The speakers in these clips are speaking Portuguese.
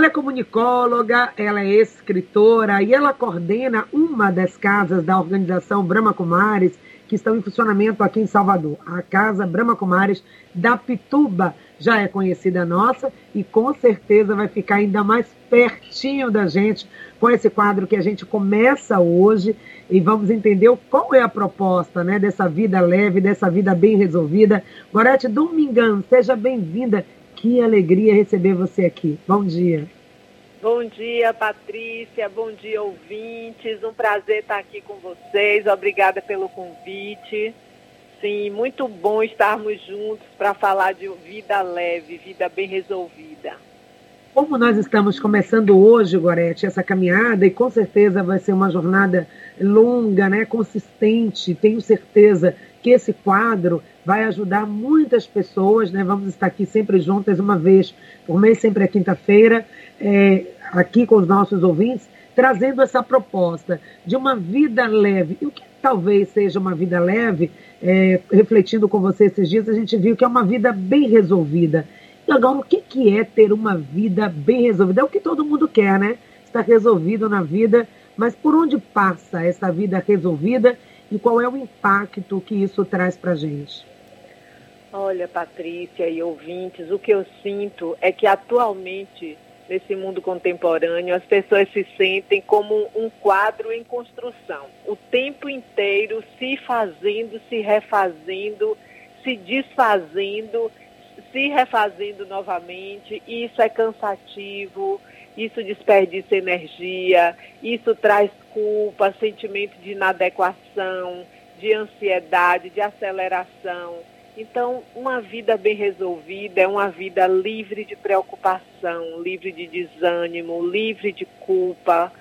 Ela é comunicóloga, ela é escritora e ela coordena uma das casas da organização Brahma Kumaris, que estão em funcionamento aqui em Salvador. A Casa Brahma Kumaris da Pituba já é conhecida nossa e com certeza vai ficar ainda mais pertinho da gente com esse quadro que a gente começa hoje e vamos entender qual é a proposta né, dessa vida leve, dessa vida bem resolvida. Gorete Domingão, seja bem-vinda. Que alegria receber você aqui. Bom dia. Bom dia, Patrícia. Bom dia, ouvintes. Um prazer estar aqui com vocês. Obrigada pelo convite. Sim, muito bom estarmos juntos para falar de vida leve, vida bem resolvida. Como nós estamos começando hoje, Gorete, essa caminhada, e com certeza vai ser uma jornada longa, né, consistente, tenho certeza que esse quadro vai ajudar muitas pessoas, né? Vamos estar aqui sempre juntas, uma vez por mês, sempre à quinta-feira, é, aqui com os nossos ouvintes, trazendo essa proposta de uma vida leve. E o que talvez seja uma vida leve, é, refletindo com você esses dias, a gente viu que é uma vida bem resolvida. E agora, o que, que é ter uma vida bem resolvida? É o que todo mundo quer, né? Estar resolvido na vida, mas por onde passa essa vida resolvida e qual é o impacto que isso traz para a gente? Olha, Patrícia e ouvintes, o que eu sinto é que atualmente, nesse mundo contemporâneo, as pessoas se sentem como um quadro em construção, o tempo inteiro se fazendo, se refazendo, se desfazendo, se refazendo novamente. Isso é cansativo, isso desperdiça energia, isso traz culpa, sentimento de inadequação, de ansiedade, de aceleração. Então, uma vida bem resolvida é uma vida livre de preocupação, livre de desânimo, livre de culpa,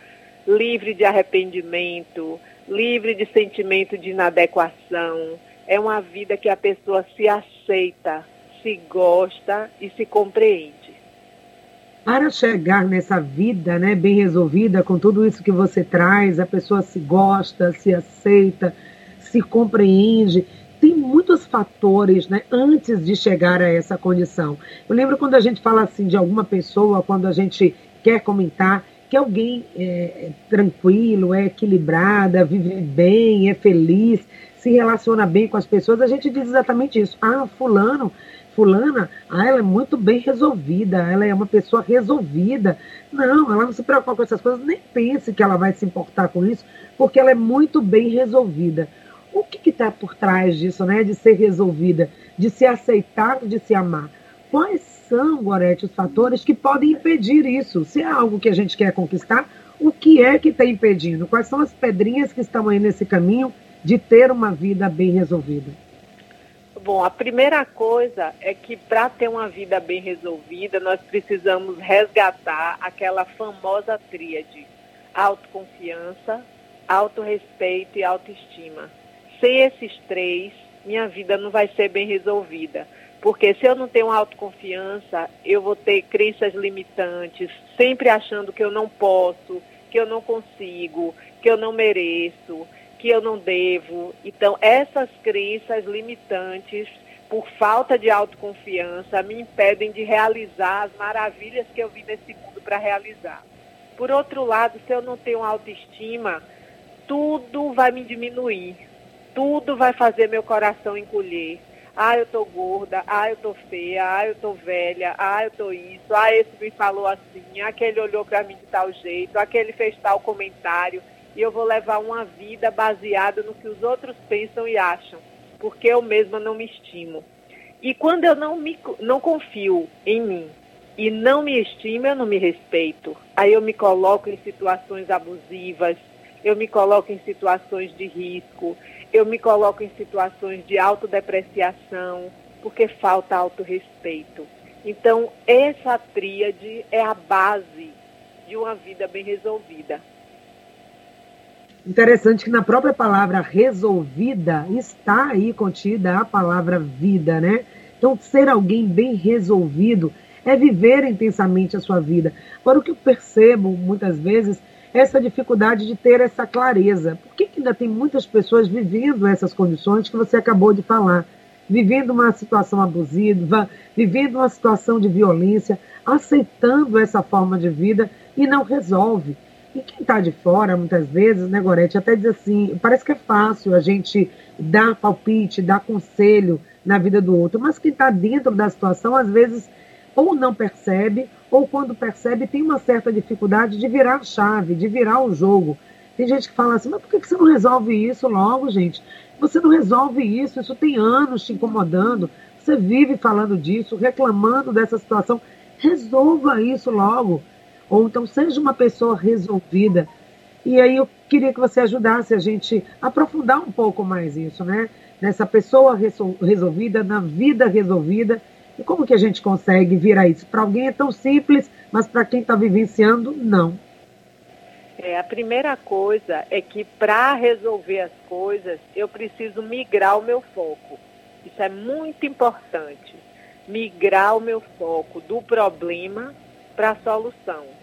livre de arrependimento, livre de sentimento de inadequação. É uma vida que a pessoa se aceita, se gosta e se compreende. Para chegar nessa vida né, bem resolvida, com tudo isso que você traz, a pessoa se gosta, se aceita, se compreende tem muitos fatores né, antes de chegar a essa condição. Eu lembro quando a gente fala assim de alguma pessoa, quando a gente quer comentar que alguém é, é tranquilo, é equilibrada, vive bem, é feliz, se relaciona bem com as pessoas, a gente diz exatamente isso. Ah, fulano, fulana, ah, ela é muito bem resolvida, ela é uma pessoa resolvida. Não, ela não se preocupa com essas coisas, nem pense que ela vai se importar com isso, porque ela é muito bem resolvida. O que está por trás disso, né? De ser resolvida, de se aceitar, de se amar? Quais são, Gorete, os fatores que podem impedir isso? Se é algo que a gente quer conquistar, o que é que está impedindo? Quais são as pedrinhas que estão aí nesse caminho de ter uma vida bem resolvida? Bom, a primeira coisa é que para ter uma vida bem resolvida, nós precisamos resgatar aquela famosa tríade: autoconfiança, autorrespeito e autoestima. Sem esses três, minha vida não vai ser bem resolvida. Porque se eu não tenho autoconfiança, eu vou ter crenças limitantes, sempre achando que eu não posso, que eu não consigo, que eu não mereço, que eu não devo. Então, essas crenças limitantes, por falta de autoconfiança, me impedem de realizar as maravilhas que eu vim nesse mundo para realizar. Por outro lado, se eu não tenho autoestima, tudo vai me diminuir. Tudo vai fazer meu coração encolher. Ah, eu tô gorda, ah, eu tô feia, ah, eu tô velha, ah, eu tô isso, ah, esse me falou assim, aquele olhou para mim de tal jeito, aquele fez tal comentário, e eu vou levar uma vida baseada no que os outros pensam e acham, porque eu mesma não me estimo. E quando eu não me não confio em mim e não me estimo, eu não me respeito. Aí eu me coloco em situações abusivas, eu me coloco em situações de risco, eu me coloco em situações de autodepreciação, porque falta autorrespeito. Então, essa tríade é a base de uma vida bem resolvida. Interessante que na própria palavra resolvida está aí contida a palavra vida, né? Então, ser alguém bem resolvido é viver intensamente a sua vida. Agora, o que eu percebo muitas vezes essa dificuldade de ter essa clareza. Por que, que ainda tem muitas pessoas vivendo essas condições que você acabou de falar? vivendo uma situação abusiva, vivendo uma situação de violência, aceitando essa forma de vida e não resolve. E quem está de fora, muitas vezes, né, Gorete, até diz assim, parece que é fácil a gente dar palpite, dar conselho na vida do outro, mas quem está dentro da situação, às vezes, ou não percebe, ou quando percebe, tem uma certa dificuldade de virar a chave, de virar o jogo. Tem gente que fala assim, mas por que você não resolve isso logo, gente? Você não resolve isso, isso tem anos te incomodando. Você vive falando disso, reclamando dessa situação. Resolva isso logo. Ou então seja uma pessoa resolvida. E aí eu queria que você ajudasse a gente a aprofundar um pouco mais isso, né? Nessa pessoa resolvida, na vida resolvida. E como que a gente consegue virar isso? Para alguém é tão simples, mas para quem está vivenciando, não. É, a primeira coisa é que para resolver as coisas, eu preciso migrar o meu foco. Isso é muito importante. Migrar o meu foco do problema para a solução.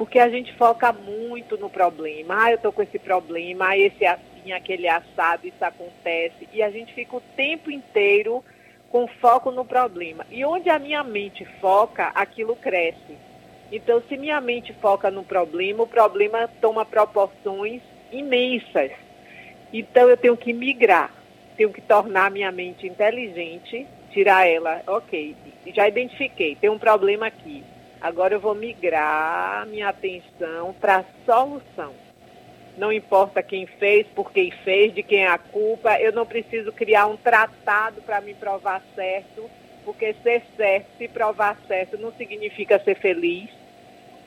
Porque a gente foca muito no problema. Ah, eu estou com esse problema, ah, esse assim, aquele assado, isso acontece. E a gente fica o tempo inteiro com foco no problema. E onde a minha mente foca, aquilo cresce. Então, se minha mente foca no problema, o problema toma proporções imensas. Então, eu tenho que migrar, tenho que tornar minha mente inteligente, tirar ela, ok, já identifiquei, tem um problema aqui. Agora eu vou migrar minha atenção para a solução. Não importa quem fez, por quem fez, de quem é a culpa, eu não preciso criar um tratado para me provar certo, porque ser certo, se provar certo, não significa ser feliz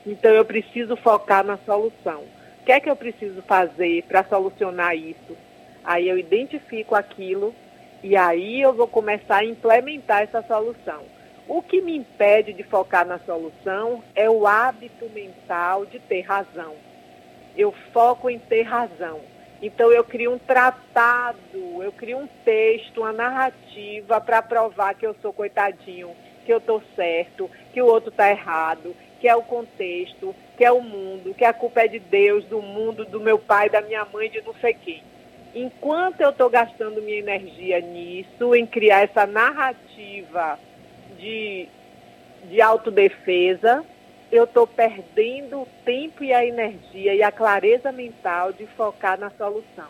então eu preciso focar na solução. O que é que eu preciso fazer para solucionar isso? Aí eu identifico aquilo e aí eu vou começar a implementar essa solução. O que me impede de focar na solução é o hábito mental de ter razão. Eu foco em ter razão. Então eu crio um tratado, eu crio um texto, uma narrativa para provar que eu sou coitadinho, que eu estou certo, que o outro está errado, que é o contexto, que é o mundo, que a culpa é de Deus, do mundo, do meu pai, da minha mãe, de não sei quem. Enquanto eu estou gastando minha energia nisso, em criar essa narrativa de, de autodefesa, eu estou perdendo o tempo e a energia e a clareza mental de focar na solução.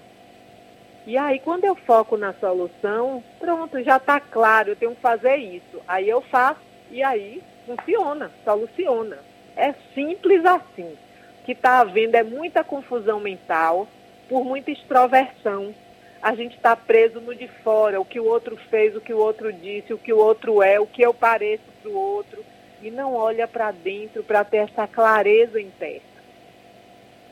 E aí, quando eu foco na solução, pronto, já está claro, eu tenho que fazer isso. Aí eu faço e aí funciona, soluciona. É simples assim. O que está havendo é muita confusão mental, por muita extroversão. A gente está preso no de fora, o que o outro fez, o que o outro disse, o que o outro é, o que eu pareço para o outro, e não olha para dentro para ter essa clareza interna.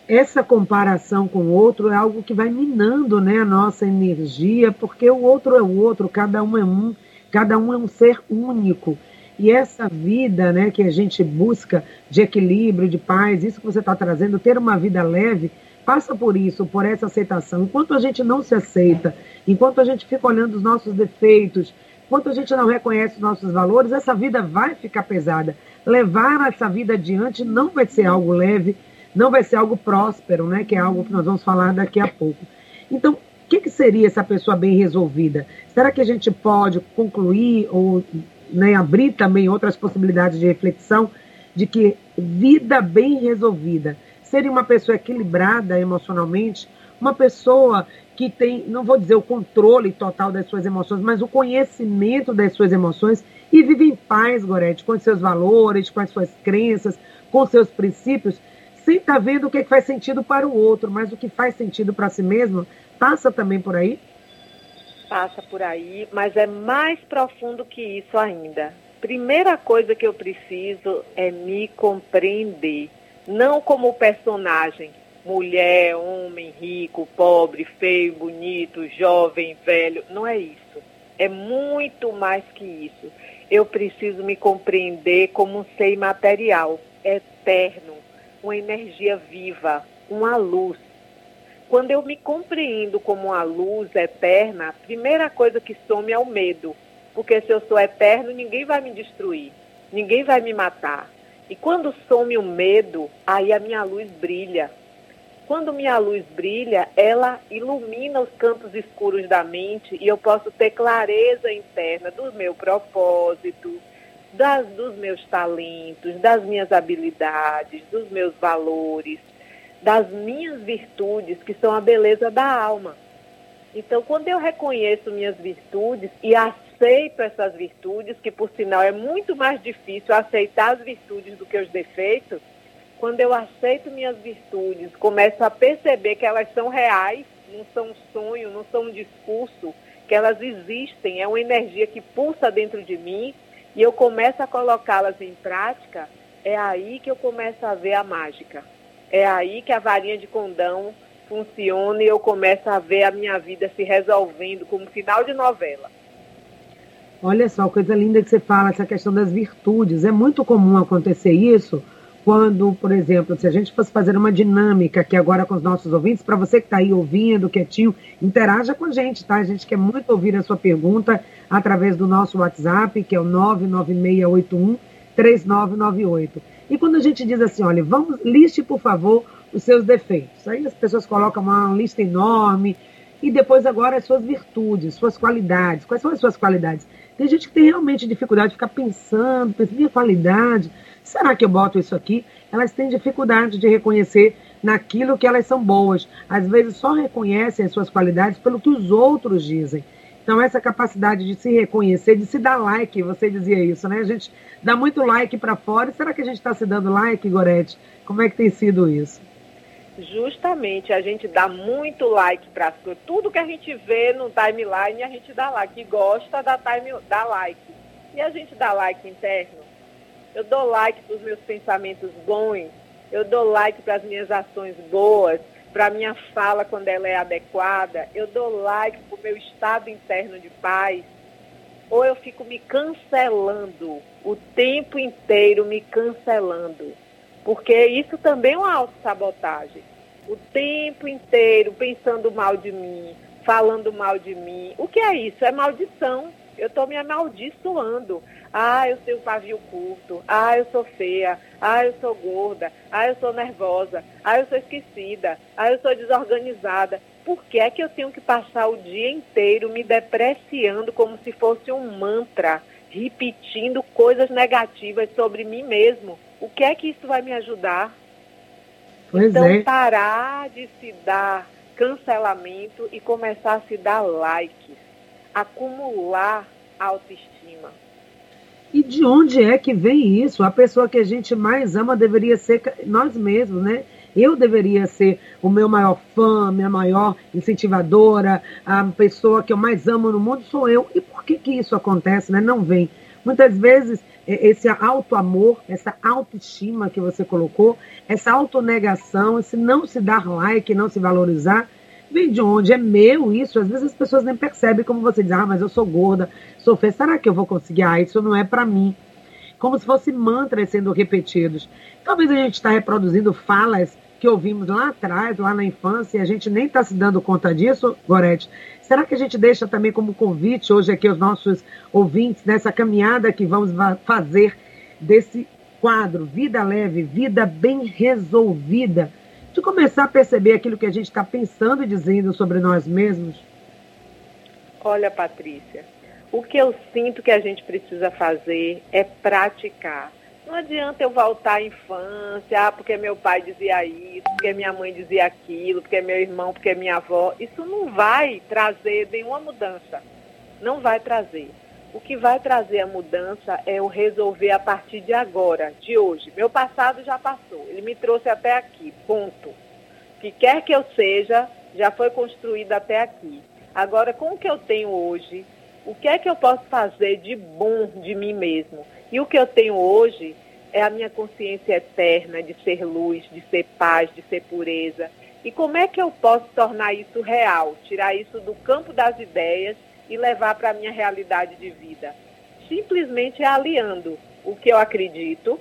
Essa comparação com o outro é algo que vai minando né, a nossa energia, porque o outro é o outro, cada um é um, cada um é um ser único. E essa vida né, que a gente busca de equilíbrio, de paz, isso que você está trazendo, ter uma vida leve, passa por isso, por essa aceitação. Enquanto a gente não se aceita, enquanto a gente fica olhando os nossos defeitos, enquanto a gente não reconhece os nossos valores, essa vida vai ficar pesada. Levar essa vida adiante não vai ser algo leve, não vai ser algo próspero, né? Que é algo que nós vamos falar daqui a pouco. Então, o que, que seria essa pessoa bem resolvida? Será que a gente pode concluir ou né, abrir também outras possibilidades de reflexão de que vida bem resolvida seria uma pessoa equilibrada emocionalmente, uma pessoa que tem, não vou dizer o controle total das suas emoções, mas o conhecimento das suas emoções e vive em paz, Gorete, com os seus valores, com as suas crenças, com seus princípios, sem estar tá vendo o que faz sentido para o outro, mas o que faz sentido para si mesmo, passa também por aí? passa por aí, mas é mais profundo que isso ainda. Primeira coisa que eu preciso é me compreender, não como personagem, mulher, homem, rico, pobre, feio, bonito, jovem, velho, não é isso. É muito mais que isso. Eu preciso me compreender como um ser material, eterno, uma energia viva, uma luz quando eu me compreendo como uma luz eterna, a primeira coisa que some é o medo. Porque se eu sou eterno, ninguém vai me destruir, ninguém vai me matar. E quando some o medo, aí a minha luz brilha. quando minha luz brilha, ela ilumina os cantos escuros da mente e eu posso ter clareza interna do meu propósito, das, dos meus talentos, das minhas habilidades, dos meus valores, das minhas virtudes, que são a beleza da alma. Então, quando eu reconheço minhas virtudes e aceito essas virtudes, que por sinal é muito mais difícil aceitar as virtudes do que os defeitos, quando eu aceito minhas virtudes, começo a perceber que elas são reais, não são um sonho, não são um discurso, que elas existem, é uma energia que pulsa dentro de mim e eu começo a colocá-las em prática, é aí que eu começo a ver a mágica. É aí que a varinha de condão funciona e eu começo a ver a minha vida se resolvendo como final de novela. Olha só, coisa linda que você fala, essa questão das virtudes. É muito comum acontecer isso quando, por exemplo, se a gente fosse fazer uma dinâmica aqui agora com os nossos ouvintes, para você que está aí ouvindo, quietinho, interaja com a gente, tá? A gente quer muito ouvir a sua pergunta através do nosso WhatsApp, que é o 99681 3998. E quando a gente diz assim, olha, vamos, liste, por favor, os seus defeitos. Aí as pessoas colocam uma lista enorme e depois agora as suas virtudes, suas qualidades. Quais são as suas qualidades? Tem gente que tem realmente dificuldade de ficar pensando, pensando, minha qualidade, será que eu boto isso aqui? Elas têm dificuldade de reconhecer naquilo que elas são boas. Às vezes só reconhecem as suas qualidades pelo que os outros dizem. Então, essa capacidade de se reconhecer, de se dar like, você dizia isso, né? A gente dá muito like para fora. Será que a gente está se dando like, Gorete? Como é que tem sido isso? Justamente, a gente dá muito like para as coisas. Tudo que a gente vê no timeline, a gente dá like. Gosta, da time, dá like. E a gente dá like interno. Eu dou like para os meus pensamentos bons. Eu dou like para as minhas ações boas para a minha fala quando ela é adequada, eu dou like para o meu estado interno de paz, ou eu fico me cancelando o tempo inteiro, me cancelando. Porque isso também é uma autossabotagem. O tempo inteiro pensando mal de mim, falando mal de mim. O que é isso? É maldição. Eu estou me amaldiçoando. Ah, eu tenho pavio curto. Ah, eu sou feia. Ah, eu sou gorda. Ah, eu sou nervosa. Ah, eu sou esquecida. Ah, eu sou desorganizada. Por que é que eu tenho que passar o dia inteiro me depreciando como se fosse um mantra, repetindo coisas negativas sobre mim mesmo? O que é que isso vai me ajudar? Pois então, é. parar de se dar cancelamento e começar a se dar likes, acumular autoestima. E de onde é que vem isso? A pessoa que a gente mais ama deveria ser nós mesmos, né? Eu deveria ser o meu maior fã, minha maior incentivadora, a pessoa que eu mais amo no mundo sou eu. E por que que isso acontece, né? Não vem. Muitas vezes esse auto-amor, essa autoestima que você colocou, essa autonegação, esse não se dar like, não se valorizar, vem de onde? É meu isso? Às vezes as pessoas nem percebem como você diz, ah, mas eu sou gorda, sou feia, será que eu vou conseguir? Ah, isso não é para mim. Como se fossem mantras sendo repetidos. Talvez a gente está reproduzindo falas que ouvimos lá atrás, lá na infância, e a gente nem está se dando conta disso, Gorete. Será que a gente deixa também como convite hoje aqui os nossos ouvintes nessa caminhada que vamos fazer desse quadro Vida Leve, Vida Bem Resolvida? de começar a perceber aquilo que a gente está pensando e dizendo sobre nós mesmos? Olha, Patrícia, o que eu sinto que a gente precisa fazer é praticar. Não adianta eu voltar à infância, ah, porque meu pai dizia isso, porque minha mãe dizia aquilo, porque meu irmão, porque minha avó. Isso não vai trazer nenhuma mudança. Não vai trazer. O que vai trazer a mudança é o resolver a partir de agora, de hoje. Meu passado já passou, ele me trouxe até aqui, ponto. O que quer que eu seja, já foi construído até aqui. Agora, com o que eu tenho hoje, o que é que eu posso fazer de bom de mim mesmo? E o que eu tenho hoje é a minha consciência eterna de ser luz, de ser paz, de ser pureza. E como é que eu posso tornar isso real? Tirar isso do campo das ideias e levar para a minha realidade de vida. Simplesmente aliando o que eu acredito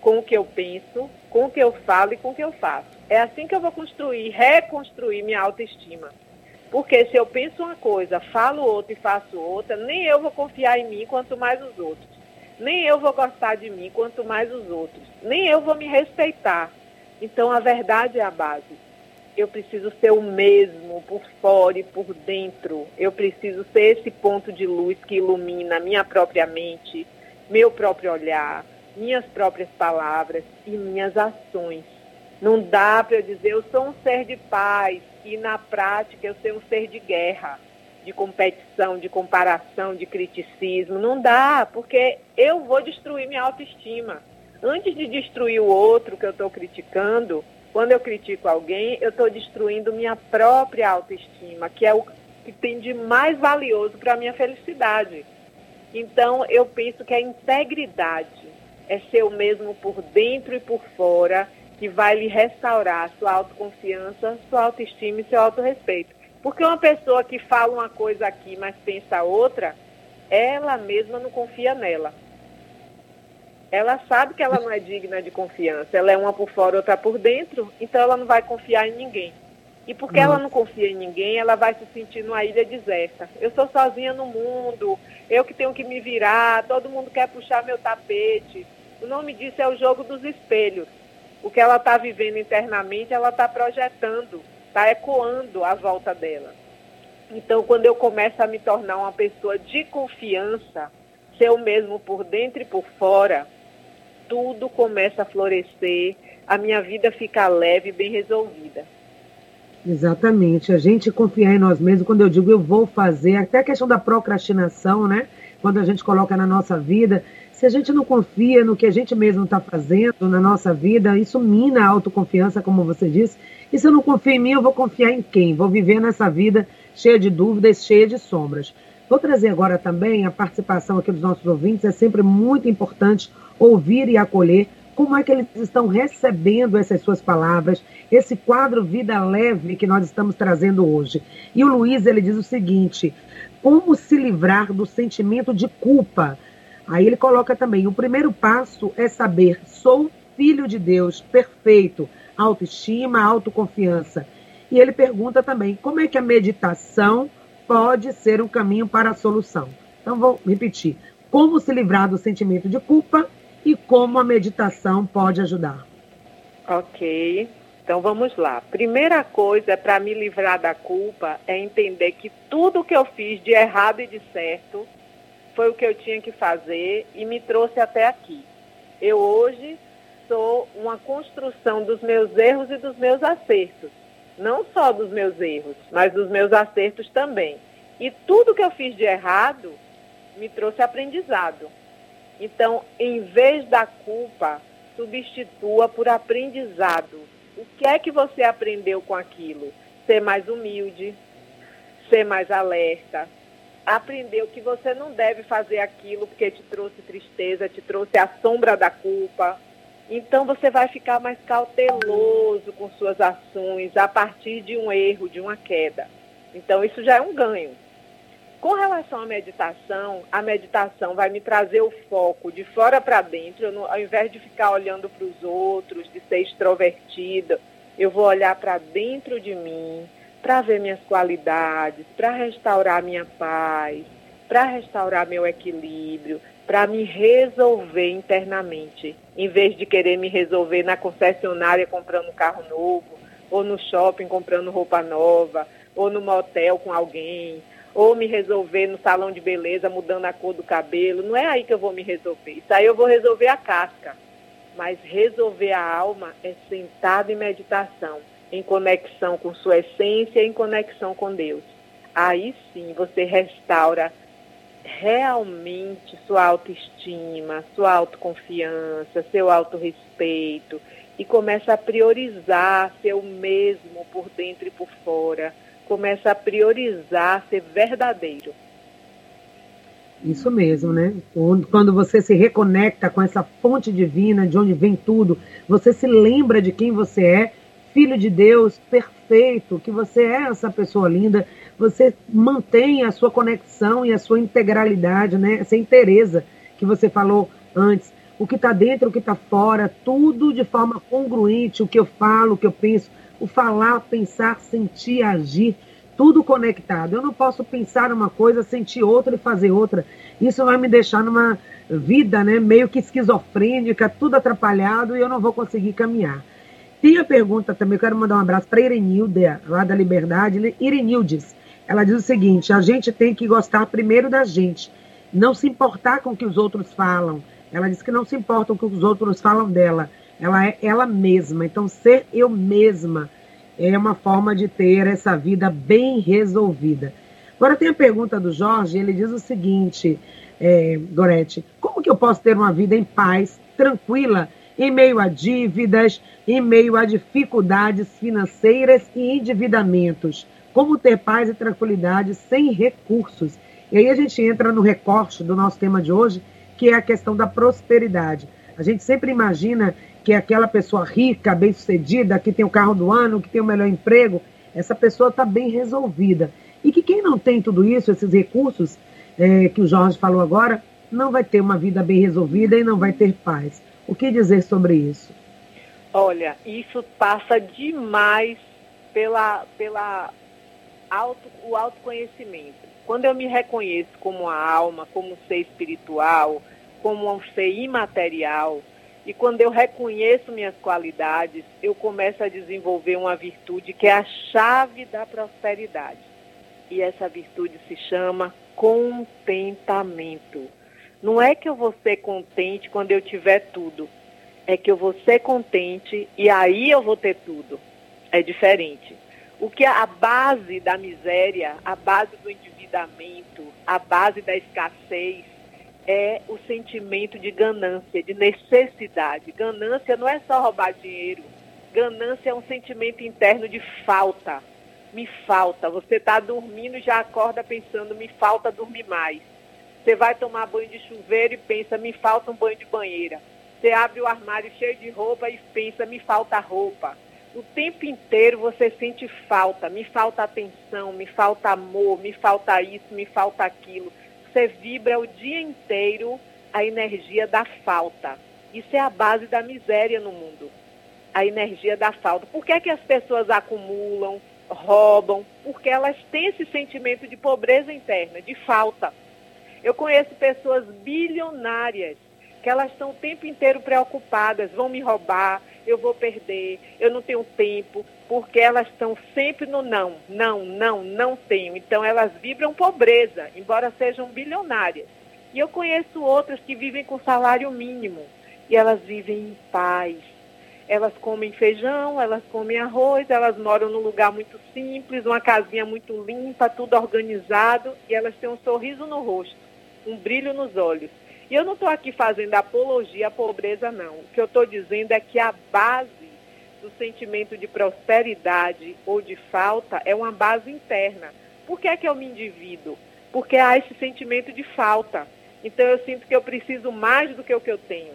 com o que eu penso, com o que eu falo e com o que eu faço. É assim que eu vou construir, reconstruir minha autoestima. Porque se eu penso uma coisa, falo outra e faço outra, nem eu vou confiar em mim, quanto mais os outros. Nem eu vou gostar de mim, quanto mais os outros. Nem eu vou me respeitar. Então a verdade é a base. eu preciso ser o mesmo por fora e por dentro. Eu preciso ser esse ponto de luz que ilumina minha própria mente, meu próprio olhar, minhas próprias palavras e minhas ações. Não dá para eu dizer eu sou um ser de paz e na prática eu ser um ser de guerra, de competição, de comparação, de criticismo. Não dá, porque eu vou destruir minha autoestima. Antes de destruir o outro que eu estou criticando, quando eu critico alguém, eu estou destruindo minha própria autoestima, que é o que tem de mais valioso para a minha felicidade. Então, eu penso que a integridade é ser o mesmo por dentro e por fora, que vai lhe restaurar sua autoconfiança, sua autoestima e seu autorrespeito. Porque uma pessoa que fala uma coisa aqui, mas pensa outra, ela mesma não confia nela ela sabe que ela não é digna de confiança. Ela é uma por fora, outra por dentro, então ela não vai confiar em ninguém. E porque ela não confia em ninguém, ela vai se sentir numa ilha deserta. Eu sou sozinha no mundo, eu que tenho que me virar, todo mundo quer puxar meu tapete. O nome disso é o jogo dos espelhos. O que ela está vivendo internamente, ela está projetando, está ecoando à volta dela. Então, quando eu começo a me tornar uma pessoa de confiança, ser o mesmo por dentro e por fora, tudo começa a florescer, a minha vida fica leve e bem resolvida. Exatamente. A gente confiar em nós mesmos, quando eu digo eu vou fazer, até a questão da procrastinação, né? Quando a gente coloca na nossa vida, se a gente não confia no que a gente mesmo está fazendo na nossa vida, isso mina a autoconfiança, como você disse. E se eu não confio em mim, eu vou confiar em quem? Vou viver nessa vida cheia de dúvidas, cheia de sombras. Vou trazer agora também a participação aqui dos nossos ouvintes. É sempre muito importante ouvir e acolher como é que eles estão recebendo essas suas palavras, esse quadro Vida Leve que nós estamos trazendo hoje. E o Luiz, ele diz o seguinte, como se livrar do sentimento de culpa? Aí ele coloca também, o primeiro passo é saber, sou filho de Deus, perfeito, autoestima, autoconfiança. E ele pergunta também, como é que a meditação pode ser um caminho para a solução? Então vou repetir, como se livrar do sentimento de culpa e como a meditação pode ajudar. Ok, então vamos lá. Primeira coisa para me livrar da culpa é entender que tudo que eu fiz de errado e de certo foi o que eu tinha que fazer e me trouxe até aqui. Eu hoje sou uma construção dos meus erros e dos meus acertos. Não só dos meus erros, mas dos meus acertos também. E tudo que eu fiz de errado me trouxe aprendizado. Então, em vez da culpa, substitua por aprendizado. O que é que você aprendeu com aquilo? Ser mais humilde, ser mais alerta. Aprendeu que você não deve fazer aquilo porque te trouxe tristeza, te trouxe a sombra da culpa. Então você vai ficar mais cauteloso com suas ações a partir de um erro, de uma queda. Então isso já é um ganho. Com relação à meditação, a meditação vai me trazer o foco de fora para dentro, não, ao invés de ficar olhando para os outros, de ser extrovertida, eu vou olhar para dentro de mim, para ver minhas qualidades, para restaurar minha paz, para restaurar meu equilíbrio, para me resolver internamente, em vez de querer me resolver na concessionária comprando um carro novo, ou no shopping comprando roupa nova, ou no motel com alguém, ou me resolver no salão de beleza mudando a cor do cabelo. Não é aí que eu vou me resolver. Isso aí eu vou resolver a casca. Mas resolver a alma é sentado em meditação, em conexão com sua essência, em conexão com Deus. Aí sim você restaura realmente sua autoestima, sua autoconfiança, seu autorrespeito e começa a priorizar seu mesmo por dentro e por fora começa a priorizar ser verdadeiro. Isso mesmo, né? Quando você se reconecta com essa fonte divina, de onde vem tudo, você se lembra de quem você é, filho de Deus, perfeito, que você é essa pessoa linda, você mantém a sua conexão e a sua integralidade, né? Essa inteireza que você falou antes. O que está dentro, o que está fora, tudo de forma congruente, o que eu falo, o que eu penso, o falar, pensar, sentir, agir, tudo conectado. Eu não posso pensar uma coisa, sentir outra e fazer outra. Isso vai me deixar numa vida, né, meio que esquizofrênica, tudo atrapalhado e eu não vou conseguir caminhar. Tem a pergunta também, eu quero mandar um abraço para Irenilda, lá da Liberdade. Irenildes, ela diz o seguinte: a gente tem que gostar primeiro da gente, não se importar com o que os outros falam. Ela diz que não se importa com o que os outros falam dela. Ela é ela mesma. Então, ser eu mesma é uma forma de ter essa vida bem resolvida. Agora tem a pergunta do Jorge, ele diz o seguinte, é, Gorete, como que eu posso ter uma vida em paz, tranquila, em meio a dívidas, em meio a dificuldades financeiras e endividamentos? Como ter paz e tranquilidade sem recursos? E aí a gente entra no recorte do nosso tema de hoje, que é a questão da prosperidade. A gente sempre imagina que aquela pessoa rica, bem-sucedida, que tem o carro do ano, que tem o melhor emprego, essa pessoa está bem resolvida. E que quem não tem tudo isso, esses recursos é, que o Jorge falou agora, não vai ter uma vida bem resolvida e não vai ter paz. O que dizer sobre isso? Olha, isso passa demais pela, pela auto, o autoconhecimento. Quando eu me reconheço como uma alma, como um ser espiritual, como um ser imaterial, e quando eu reconheço minhas qualidades, eu começo a desenvolver uma virtude que é a chave da prosperidade. E essa virtude se chama contentamento. Não é que eu vou ser contente quando eu tiver tudo. É que eu vou ser contente e aí eu vou ter tudo. É diferente. O que é a base da miséria, a base do endividamento, a base da escassez, é o sentimento de ganância, de necessidade. Ganância não é só roubar dinheiro. Ganância é um sentimento interno de falta. Me falta. Você está dormindo e já acorda pensando, me falta dormir mais. Você vai tomar banho de chuveiro e pensa, me falta um banho de banheira. Você abre o armário cheio de roupa e pensa, me falta roupa. O tempo inteiro você sente falta, me falta atenção, me falta amor, me falta isso, me falta aquilo você vibra o dia inteiro a energia da falta. Isso é a base da miséria no mundo. A energia da falta. Por que, é que as pessoas acumulam, roubam? Porque elas têm esse sentimento de pobreza interna, de falta. Eu conheço pessoas bilionárias que elas estão o tempo inteiro preocupadas, vão me roubar, eu vou perder, eu não tenho tempo, porque elas estão sempre no não, não, não, não tenho. Então elas vibram pobreza, embora sejam bilionárias. E eu conheço outras que vivem com salário mínimo e elas vivem em paz. Elas comem feijão, elas comem arroz, elas moram num lugar muito simples, uma casinha muito limpa, tudo organizado e elas têm um sorriso no rosto, um brilho nos olhos. E eu não estou aqui fazendo apologia à pobreza, não. O que eu estou dizendo é que a base do sentimento de prosperidade ou de falta é uma base interna. Por que é que eu me endivido? Porque há esse sentimento de falta. Então eu sinto que eu preciso mais do que o que eu tenho.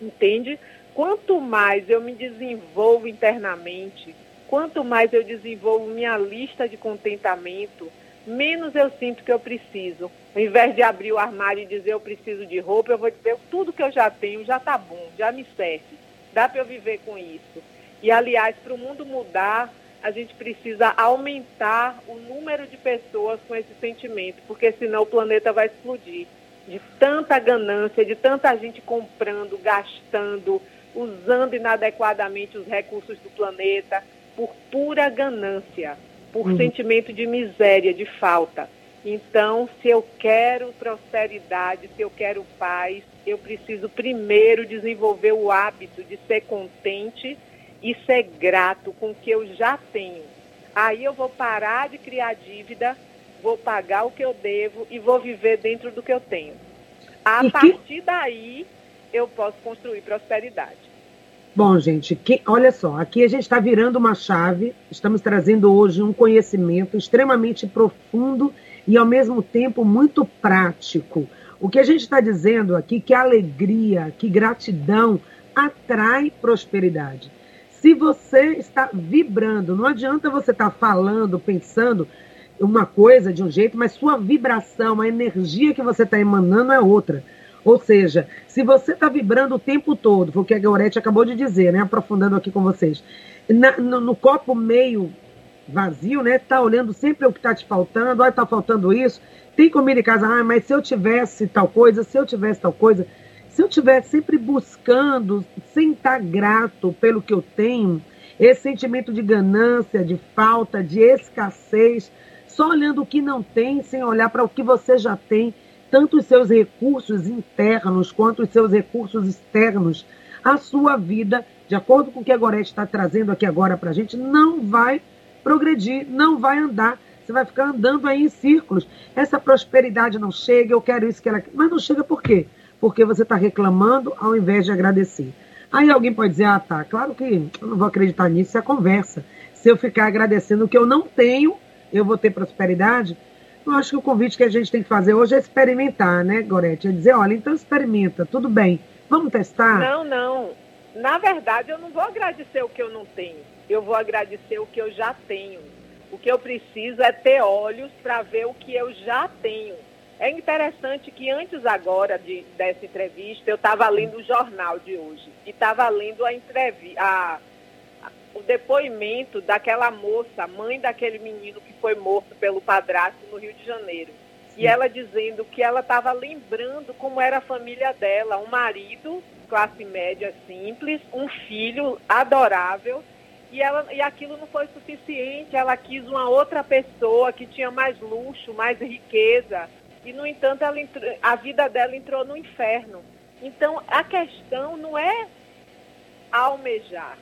Entende? Quanto mais eu me desenvolvo internamente, quanto mais eu desenvolvo minha lista de contentamento, menos eu sinto que eu preciso. Ao invés de abrir o armário e dizer eu preciso de roupa, eu vou dizer tudo que eu já tenho já está bom, já me serve. Dá para eu viver com isso. E, aliás, para o mundo mudar, a gente precisa aumentar o número de pessoas com esse sentimento, porque senão o planeta vai explodir. De tanta ganância, de tanta gente comprando, gastando, usando inadequadamente os recursos do planeta, por pura ganância por uhum. sentimento de miséria, de falta. Então, se eu quero prosperidade, se eu quero paz, eu preciso primeiro desenvolver o hábito de ser contente e ser grato com o que eu já tenho. Aí eu vou parar de criar dívida, vou pagar o que eu devo e vou viver dentro do que eu tenho. A partir daí, eu posso construir prosperidade. Bom, gente, que, olha só, aqui a gente está virando uma chave, estamos trazendo hoje um conhecimento extremamente profundo e, ao mesmo tempo, muito prático. O que a gente está dizendo aqui que alegria, que gratidão atrai prosperidade. Se você está vibrando, não adianta você estar tá falando, pensando uma coisa de um jeito, mas sua vibração, a energia que você está emanando é outra. Ou seja, se você está vibrando o tempo todo, foi o que a Gaurete acabou de dizer, né? Aprofundando aqui com vocês, na, no, no, copo meio vazio, né? Tá olhando sempre o que está te faltando, olha, tá faltando isso. Tem comida em casa, ah, mas se eu tivesse tal coisa, se eu tivesse tal coisa. Se eu estiver sempre buscando, sem estar grato pelo que eu tenho, esse sentimento de ganância, de falta, de escassez, só olhando o que não tem, sem olhar para o que você já tem, tanto os seus recursos internos quanto os seus recursos externos, a sua vida, de acordo com o que a Gorete está trazendo aqui agora para a gente, não vai progredir, não vai andar. Você vai ficar andando aí em círculos. Essa prosperidade não chega, eu quero isso, que ela. Mas não chega por quê? Porque você está reclamando ao invés de agradecer. Aí alguém pode dizer, ah, tá, claro que eu não vou acreditar nisso, isso é conversa. Se eu ficar agradecendo o que eu não tenho, eu vou ter prosperidade. Eu acho que o convite que a gente tem que fazer hoje é experimentar, né, Gorete? É dizer, olha, então experimenta, tudo bem, vamos testar? Não, não. Na verdade, eu não vou agradecer o que eu não tenho. Eu vou agradecer o que eu já tenho. O que eu preciso é ter olhos para ver o que eu já tenho. É interessante que antes agora de, dessa entrevista, eu estava lendo o jornal de hoje e estava lendo a entrevista, o depoimento daquela moça, mãe daquele menino que foi morto pelo padrasto no Rio de Janeiro. Sim. E ela dizendo que ela estava lembrando como era a família dela, um marido, classe média simples, um filho adorável, e, ela, e aquilo não foi suficiente, ela quis uma outra pessoa que tinha mais luxo, mais riqueza, e, no entanto, ela entrou, a vida dela entrou no inferno. Então, a questão não é almejar.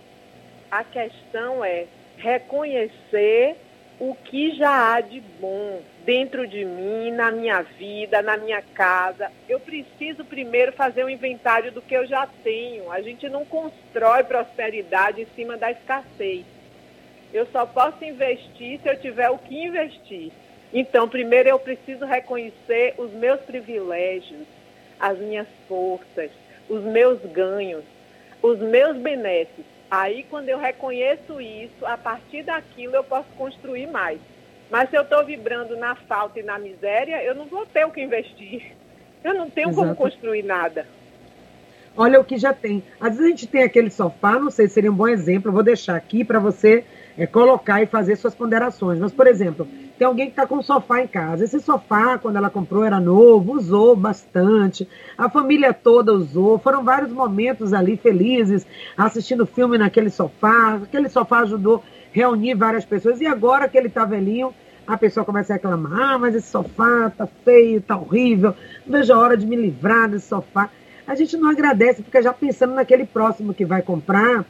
A questão é reconhecer o que já há de bom dentro de mim, na minha vida, na minha casa. Eu preciso primeiro fazer um inventário do que eu já tenho. A gente não constrói prosperidade em cima da escassez. Eu só posso investir se eu tiver o que investir. Então, primeiro eu preciso reconhecer os meus privilégios, as minhas forças, os meus ganhos, os meus benesses. Aí, quando eu reconheço isso, a partir daquilo eu posso construir mais. Mas se eu estou vibrando na falta e na miséria, eu não vou ter o que investir. Eu não tenho Exato. como construir nada. Olha o que já tem. Às vezes a gente tem aquele sofá, não sei se seria um bom exemplo, eu vou deixar aqui para você é, colocar e fazer suas ponderações. Mas, por exemplo, tem alguém que está com um sofá em casa. Esse sofá, quando ela comprou, era novo, usou bastante. A família toda usou. Foram vários momentos ali felizes, assistindo filme naquele sofá. Aquele sofá ajudou reunir várias pessoas. E agora que ele está velhinho, a pessoa começa a reclamar: ah, mas esse sofá tá feio, tá horrível. Não vejo a hora de me livrar desse sofá. A gente não agradece, fica já pensando naquele próximo que vai comprar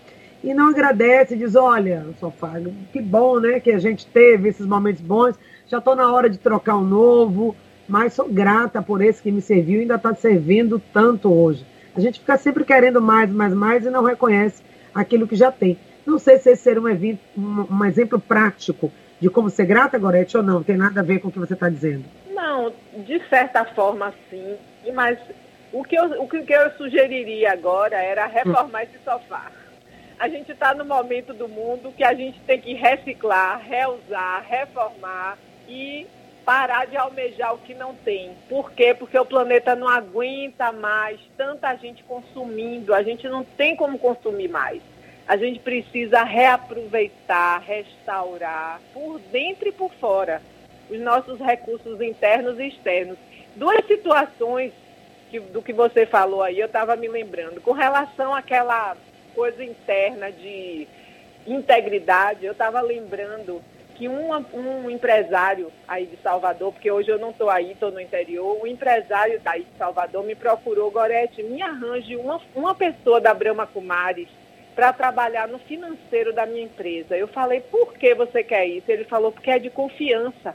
e não agradece, diz, olha, sofá, que bom, né, que a gente teve esses momentos bons, já estou na hora de trocar um novo, mas sou grata por esse que me serviu e ainda está servindo tanto hoje. A gente fica sempre querendo mais, mais, mais e não reconhece aquilo que já tem. Não sei se esse seria um, evento, um, um exemplo prático de como ser grata, Gorete, ou não, tem nada a ver com o que você está dizendo. Não, de certa forma sim, mas o que eu, o que eu sugeriria agora era reformar hum. esse sofá a gente está no momento do mundo que a gente tem que reciclar, reusar, reformar e parar de almejar o que não tem. Por quê? Porque o planeta não aguenta mais tanta gente consumindo, a gente não tem como consumir mais. A gente precisa reaproveitar, restaurar, por dentro e por fora, os nossos recursos internos e externos. Duas situações que, do que você falou aí, eu estava me lembrando. Com relação àquela coisa interna de integridade, eu estava lembrando que um, um empresário aí de Salvador, porque hoje eu não estou aí, estou no interior, um empresário daí de Salvador me procurou, Gorete, me arranje uma, uma pessoa da Brahma Kumaris para trabalhar no financeiro da minha empresa. Eu falei, por que você quer isso? Ele falou, porque é de confiança.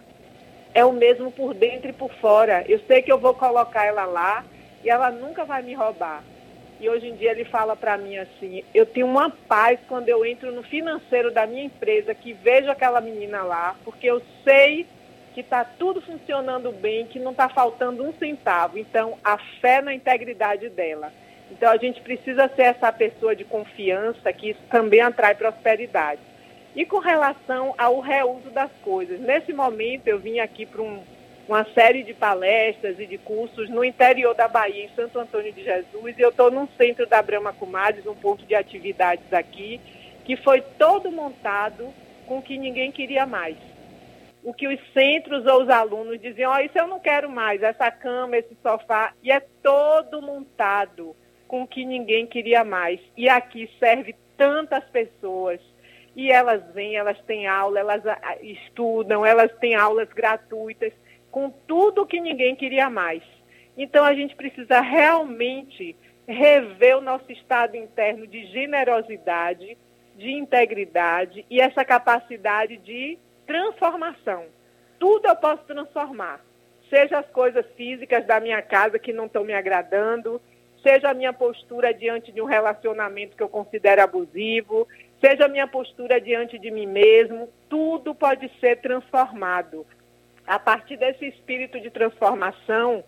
É o mesmo por dentro e por fora. Eu sei que eu vou colocar ela lá e ela nunca vai me roubar. E hoje em dia ele fala para mim assim: eu tenho uma paz quando eu entro no financeiro da minha empresa, que vejo aquela menina lá, porque eu sei que está tudo funcionando bem, que não está faltando um centavo. Então, a fé na integridade dela. Então, a gente precisa ser essa pessoa de confiança, que isso também atrai prosperidade. E com relação ao reuso das coisas, nesse momento eu vim aqui para um uma série de palestras e de cursos no interior da Bahia, em Santo Antônio de Jesus, e eu estou num centro da Brahma Kumaris, um ponto de atividades aqui, que foi todo montado com o que ninguém queria mais. o que os centros ou os alunos diziam, oh, isso eu não quero mais, essa cama, esse sofá, e é todo montado com o que ninguém queria mais. E aqui serve tantas pessoas. E elas vêm, elas têm aula, elas estudam, elas têm aulas gratuitas, com tudo que ninguém queria mais. Então a gente precisa realmente rever o nosso estado interno de generosidade, de integridade e essa capacidade de transformação. Tudo eu posso transformar. Seja as coisas físicas da minha casa que não estão me agradando, seja a minha postura diante de um relacionamento que eu considero abusivo, seja a minha postura diante de mim mesmo, tudo pode ser transformado. A partir desse espírito de transformação,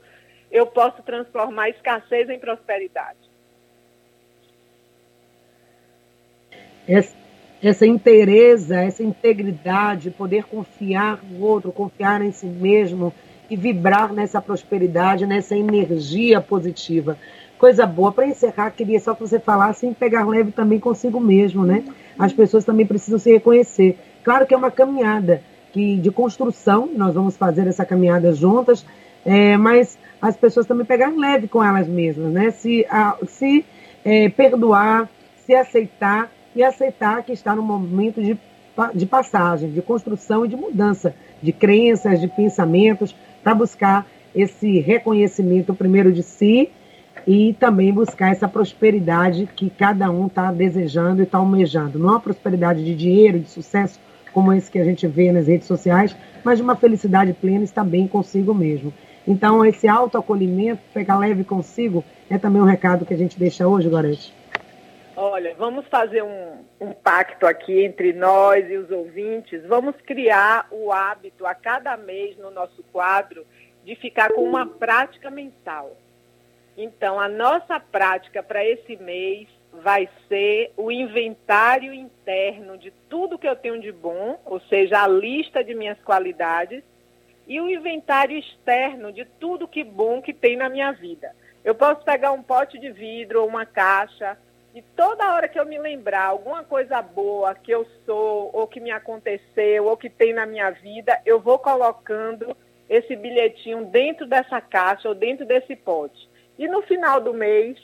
eu posso transformar escassez em prosperidade. Essa, essa inteireza, essa integridade, poder confiar no outro, confiar em si mesmo e vibrar nessa prosperidade, nessa energia positiva. Coisa boa. Para encerrar, queria só que você falasse em pegar leve também consigo mesmo, né? As pessoas também precisam se reconhecer. Claro que é uma caminhada que, de construção, nós vamos fazer essa caminhada juntas, é, mas as pessoas também pegarem leve com elas mesmas, né? Se, a, se é, perdoar, se aceitar e aceitar que está no momento de, de passagem, de construção e de mudança de crenças, de pensamentos, para buscar esse reconhecimento primeiro de si e também buscar essa prosperidade que cada um está desejando e está almejando. Não a prosperidade de dinheiro, de sucesso, como esse que a gente vê nas redes sociais, mas de uma felicidade plena, estar bem consigo mesmo. Então, esse autoacolhimento, pegar leve consigo, é também um recado que a gente deixa hoje, Gorete. Olha, vamos fazer um, um, pacto aqui entre nós e os ouvintes. Vamos criar o hábito a cada mês no nosso quadro de ficar com uma prática mental. Então, a nossa prática para esse mês vai ser o inventário interno de tudo que eu tenho de bom, ou seja, a lista de minhas qualidades, e o inventário externo de tudo que bom que tem na minha vida. Eu posso pegar um pote de vidro ou uma caixa e toda hora que eu me lembrar alguma coisa boa que eu sou, ou que me aconteceu, ou que tem na minha vida, eu vou colocando esse bilhetinho dentro dessa caixa ou dentro desse pote. E no final do mês,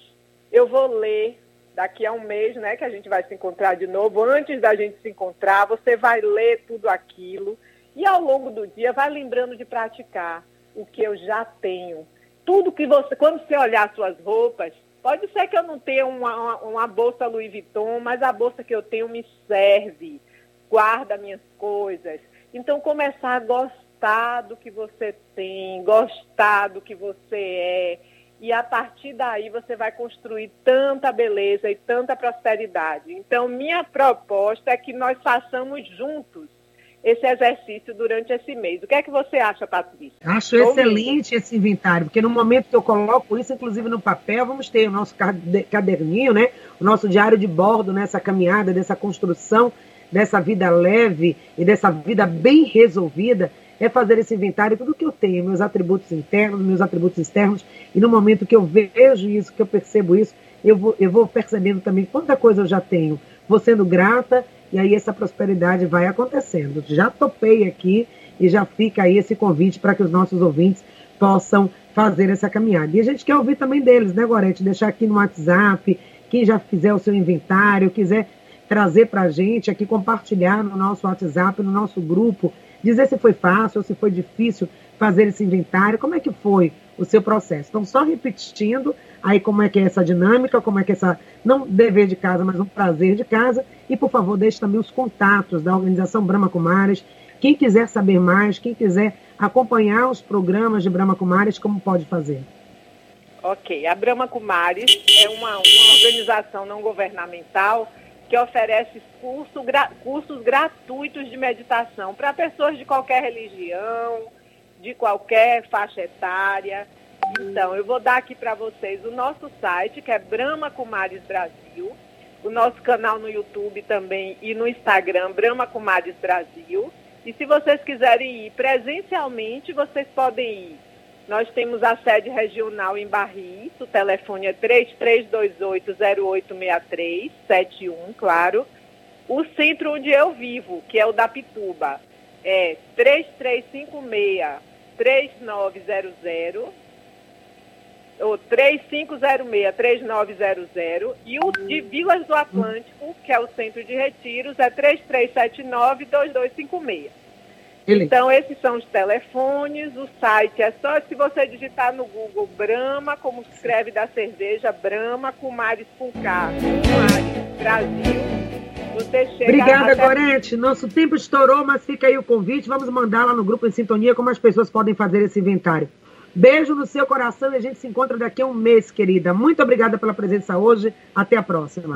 eu vou ler, daqui a um mês, né, que a gente vai se encontrar de novo, antes da gente se encontrar, você vai ler tudo aquilo e ao longo do dia vai lembrando de praticar o que eu já tenho. Tudo que você, quando você olhar suas roupas, pode ser que eu não tenha uma, uma, uma bolsa Louis Vuitton, mas a bolsa que eu tenho me serve, guarda minhas coisas. Então começar a gostar do que você tem, gostar do que você é, e a partir daí você vai construir tanta beleza e tanta prosperidade. Então, minha proposta é que nós façamos juntos esse exercício durante esse mês. O que é que você acha, Patrícia? Acho excelente esse inventário, porque no momento que eu coloco isso, inclusive no papel, vamos ter o nosso caderninho, né? O nosso diário de bordo nessa caminhada, dessa construção, dessa vida leve e dessa vida bem resolvida é fazer esse inventário tudo que eu tenho, meus atributos internos, meus atributos externos, e no momento que eu vejo isso, que eu percebo isso, eu vou, eu vou percebendo também quanta coisa eu já tenho, vou sendo grata, e aí essa prosperidade vai acontecendo. Já topei aqui e já fica aí esse convite para que os nossos ouvintes possam fazer essa caminhada. E a gente quer ouvir também deles, né, Gorete? Deixar aqui no WhatsApp, quem já fizer o seu inventário, quiser trazer para a gente aqui, compartilhar no nosso WhatsApp, no nosso grupo, dizer se foi fácil ou se foi difícil fazer esse inventário, como é que foi o seu processo. Então, só repetindo aí como é que é essa dinâmica, como é que é essa, não dever de casa, mas um prazer de casa, e por favor, deixe também os contatos da organização Brahma Kumaris, quem quiser saber mais, quem quiser acompanhar os programas de Brahma Kumaris, como pode fazer? Ok, a Brahma Kumaris é uma, uma organização não governamental que oferece curso, gra, cursos gratuitos de meditação para pessoas de qualquer religião, de qualquer faixa etária. Então, eu vou dar aqui para vocês o nosso site, que é Brahma Kumaris Brasil, o nosso canal no YouTube também e no Instagram, Brahma Kumaris Brasil. E se vocês quiserem ir presencialmente, vocês podem ir nós temos a sede regional em Barris, o telefone é 3328-0863-71, claro. O centro onde eu vivo, que é o da Pituba, é 3356 3900 ou 3506-3900 e o de Vilas do Atlântico, que é o centro de retiros, é 3379-2256. Então, esses são os telefones, o site é só se você digitar no Google Brahma, como se escreve da cerveja, Brahma com Mares com K, Brasil, você chega Obrigada, até... Gorete. Nosso tempo estourou, mas fica aí o convite. Vamos mandar lá no grupo em sintonia como as pessoas podem fazer esse inventário. Beijo no seu coração e a gente se encontra daqui a um mês, querida. Muito obrigada pela presença hoje. Até a próxima.